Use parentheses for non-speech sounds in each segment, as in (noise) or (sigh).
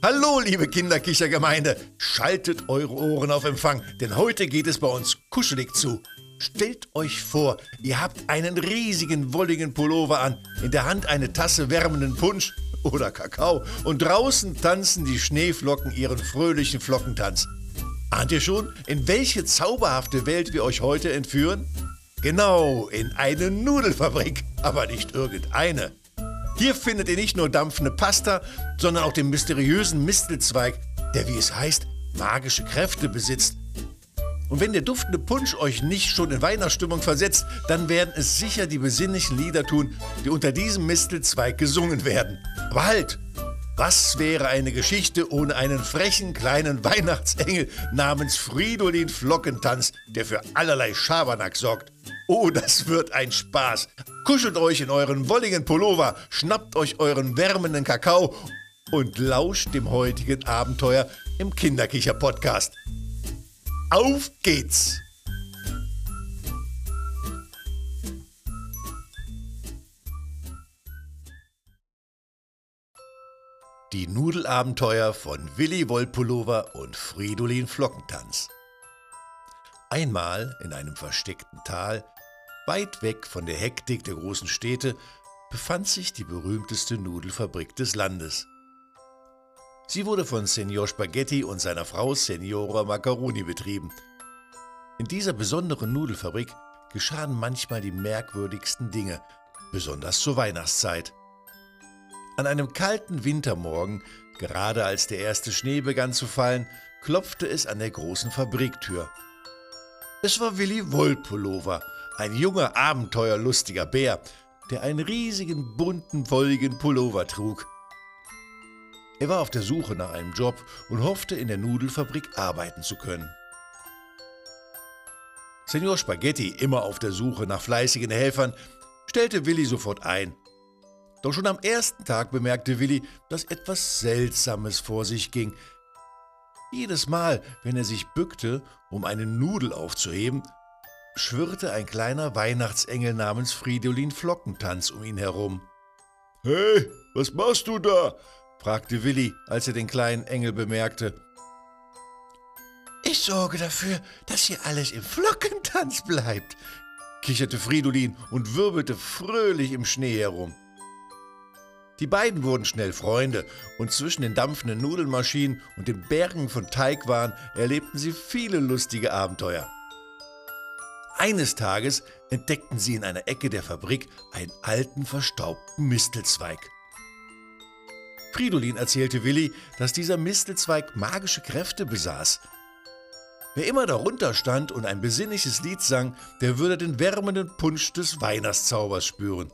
Hallo, liebe Kinderkichergemeinde, schaltet eure Ohren auf Empfang, denn heute geht es bei uns kuschelig zu. Stellt euch vor, ihr habt einen riesigen wolligen Pullover an, in der Hand eine Tasse wärmenden Punsch oder Kakao und draußen tanzen die Schneeflocken ihren fröhlichen Flockentanz. Ahnt ihr schon, in welche zauberhafte Welt wir euch heute entführen? Genau, in eine Nudelfabrik, aber nicht irgendeine. Hier findet ihr nicht nur dampfende Pasta, sondern auch den mysteriösen Mistelzweig, der, wie es heißt, magische Kräfte besitzt. Und wenn der duftende Punsch euch nicht schon in Weihnachtsstimmung versetzt, dann werden es sicher die besinnlichen Lieder tun, die unter diesem Mistelzweig gesungen werden. Aber halt! Was wäre eine Geschichte ohne einen frechen kleinen (laughs) Weihnachtsengel namens Fridolin Flockentanz, der für allerlei Schabernack sorgt? Oh, das wird ein Spaß. Kuschelt euch in euren wolligen Pullover, schnappt euch euren wärmenden Kakao und lauscht dem heutigen Abenteuer im Kinderkicher-Podcast. Auf geht's! Die Nudelabenteuer von Willi Wollpullover und Fridolin Flockentanz. Einmal in einem versteckten Tal Weit weg von der Hektik der großen Städte befand sich die berühmteste Nudelfabrik des Landes. Sie wurde von Signor Spaghetti und seiner Frau Signora Macaroni betrieben. In dieser besonderen Nudelfabrik geschahen manchmal die merkwürdigsten Dinge, besonders zur Weihnachtszeit. An einem kalten Wintermorgen, gerade als der erste Schnee begann zu fallen, klopfte es an der großen Fabriktür. Es war Willi Wollpullover, ein junger, abenteuerlustiger Bär, der einen riesigen, bunten, wolligen Pullover trug. Er war auf der Suche nach einem Job und hoffte, in der Nudelfabrik arbeiten zu können. Senor Spaghetti, immer auf der Suche nach fleißigen Helfern, stellte Willi sofort ein. Doch schon am ersten Tag bemerkte Willi, dass etwas Seltsames vor sich ging. Jedes Mal, wenn er sich bückte, um eine Nudel aufzuheben, schwirrte ein kleiner Weihnachtsengel namens Fridolin Flockentanz um ihn herum. Hey, was machst du da? fragte Willi, als er den kleinen Engel bemerkte. Ich sorge dafür, dass hier alles im Flockentanz bleibt, kicherte Fridolin und wirbelte fröhlich im Schnee herum. Die beiden wurden schnell Freunde und zwischen den dampfenden Nudelmaschinen und den Bergen von Teigwaren erlebten sie viele lustige Abenteuer. Eines Tages entdeckten sie in einer Ecke der Fabrik einen alten, verstaubten Mistelzweig. Fridolin erzählte Willi, dass dieser Mistelzweig magische Kräfte besaß. Wer immer darunter stand und ein besinnliches Lied sang, der würde den wärmenden Punsch des Weihnachtszaubers spüren.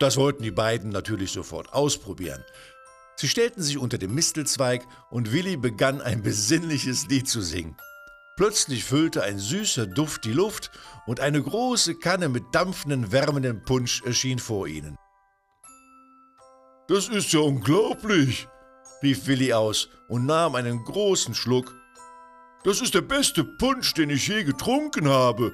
Das wollten die beiden natürlich sofort ausprobieren. Sie stellten sich unter dem Mistelzweig und Willi begann ein besinnliches Lied zu singen. Plötzlich füllte ein süßer Duft die Luft und eine große Kanne mit dampfenden, wärmenden Punsch erschien vor ihnen. Das ist ja unglaublich, rief Willi aus und nahm einen großen Schluck. Das ist der beste Punsch, den ich je getrunken habe.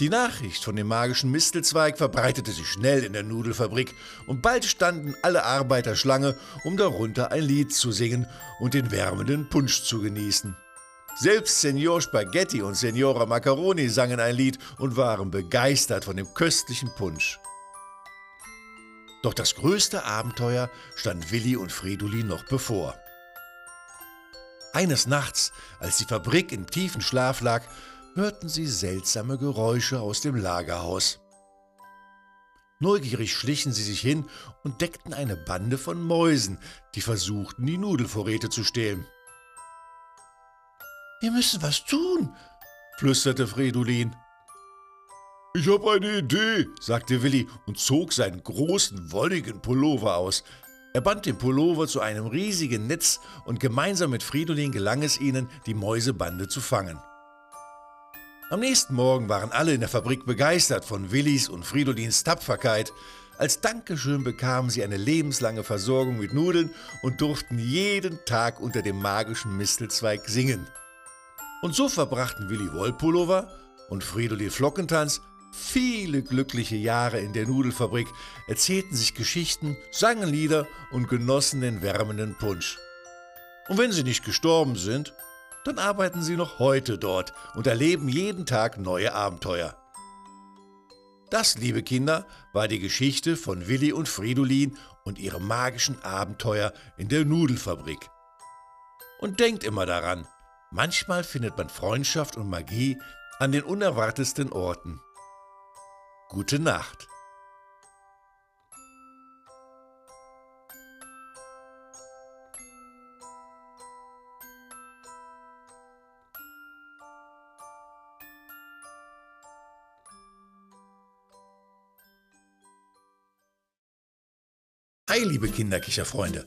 Die Nachricht von dem magischen Mistelzweig verbreitete sich schnell in der Nudelfabrik und bald standen alle Arbeiter Schlange, um darunter ein Lied zu singen und den wärmenden Punsch zu genießen. Selbst Senor Spaghetti und Senora Macaroni sangen ein Lied und waren begeistert von dem köstlichen Punsch. Doch das größte Abenteuer stand Willi und Fridolin noch bevor. Eines Nachts, als die Fabrik im tiefen Schlaf lag, hörten sie seltsame Geräusche aus dem Lagerhaus. Neugierig schlichen sie sich hin und deckten eine Bande von Mäusen, die versuchten, die Nudelvorräte zu stehlen. Wir müssen was tun, flüsterte Fridolin. Ich habe eine Idee, sagte Willi und zog seinen großen, wolligen Pullover aus. Er band den Pullover zu einem riesigen Netz und gemeinsam mit Fridolin gelang es ihnen, die Mäusebande zu fangen. Am nächsten Morgen waren alle in der Fabrik begeistert von Willis und Fridolins Tapferkeit. Als Dankeschön bekamen sie eine lebenslange Versorgung mit Nudeln und durften jeden Tag unter dem magischen Mistelzweig singen. Und so verbrachten Willi Wollpullover und Fridolin Flockentanz viele glückliche Jahre in der Nudelfabrik, erzählten sich Geschichten, sangen Lieder und genossen den wärmenden Punsch. Und wenn sie nicht gestorben sind, dann arbeiten sie noch heute dort und erleben jeden Tag neue Abenteuer. Das, liebe Kinder, war die Geschichte von Willi und Fridolin und ihrem magischen Abenteuer in der Nudelfabrik. Und denkt immer daran, manchmal findet man Freundschaft und Magie an den unerwartetsten Orten. Gute Nacht. Hi, liebe Kinderkicherfreunde.